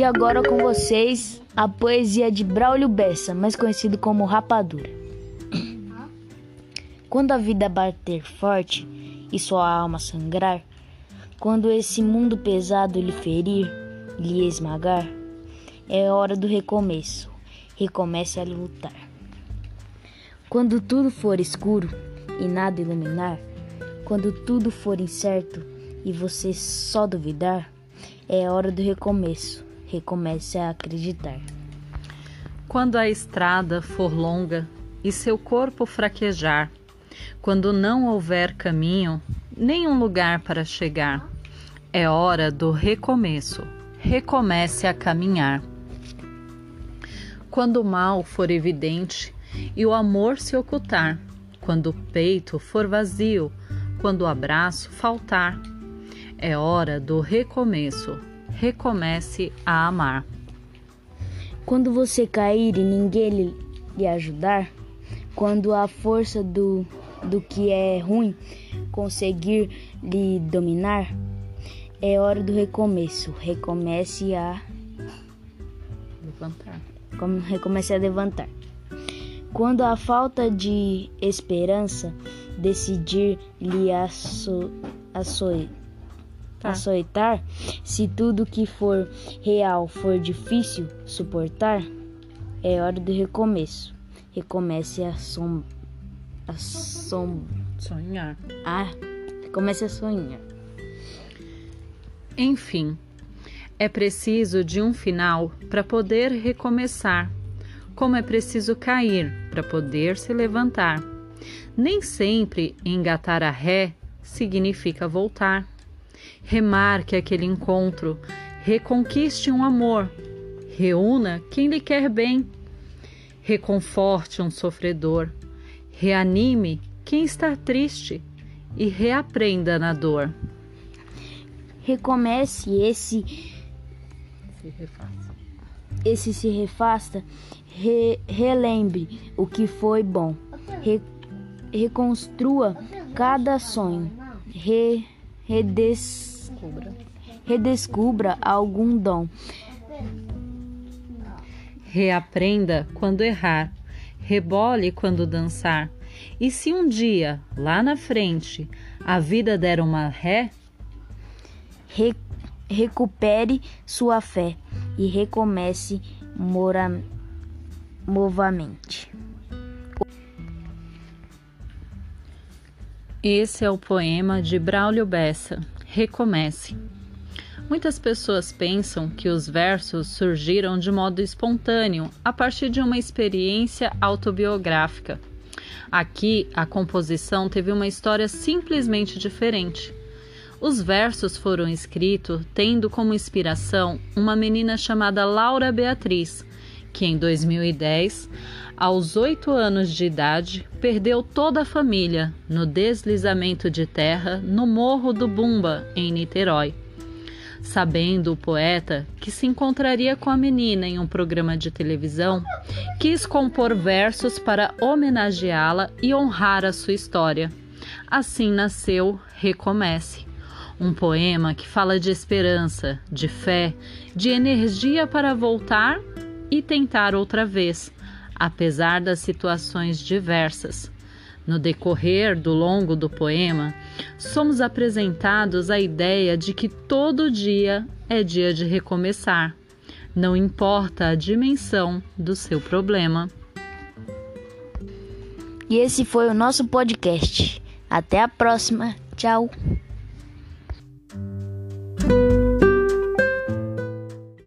E agora com vocês a poesia de Braulio Bessa, mais conhecido como Rapadura. Quando a vida bater forte e sua alma sangrar, quando esse mundo pesado lhe ferir, lhe esmagar, é hora do recomeço. Recomece a lutar. Quando tudo for escuro e nada iluminar, quando tudo for incerto e você só duvidar, é hora do recomeço recomece a acreditar. Quando a estrada for longa e seu corpo fraquejar, quando não houver caminho, nem um lugar para chegar, é hora do recomeço. Recomece a caminhar. Quando o mal for evidente e o amor se ocultar, quando o peito for vazio, quando o abraço faltar, é hora do recomeço recomece a amar. Quando você cair e ninguém lhe ajudar, quando a força do, do que é ruim conseguir lhe dominar, é hora do recomeço. Recomece a levantar. Recomece a levantar. Quando a falta de esperança decidir lhe aço, açoitar, tá. açoitar, se tudo que for real for difícil suportar, é hora do recomeço. Recomece a som... a som... sonhar. Ah, comece a sonhar. Enfim, é preciso de um final para poder recomeçar, como é preciso cair para poder se levantar. Nem sempre engatar a ré significa voltar. Remarque aquele encontro, reconquiste um amor, reúna quem lhe quer bem, reconforte um sofredor, reanime quem está triste e reaprenda na dor. Recomece esse se. Esse se refasta, re, relembre o que foi bom, re, reconstrua cada sonho, re, redescubra, redescubra algum dom. Reaprenda quando errar, rebole quando dançar. E se um dia, lá na frente, a vida der uma ré, Re, recupere sua fé e recomece mora, novamente. Esse é o poema de Braulio Bessa, Recomece. Muitas pessoas pensam que os versos surgiram de modo espontâneo, a partir de uma experiência autobiográfica. Aqui, a composição teve uma história simplesmente diferente. Os versos foram escritos tendo como inspiração uma menina chamada Laura Beatriz, que em 2010 aos oito anos de idade, perdeu toda a família no deslizamento de terra no Morro do Bumba, em Niterói. Sabendo o poeta que se encontraria com a menina em um programa de televisão, quis compor versos para homenageá-la e honrar a sua história. Assim nasceu Recomece, um poema que fala de esperança, de fé, de energia para voltar e tentar outra vez apesar das situações diversas. No decorrer do longo do poema, somos apresentados a ideia de que todo dia é dia de recomeçar, não importa a dimensão do seu problema. E esse foi o nosso podcast. Até a próxima. Tchau.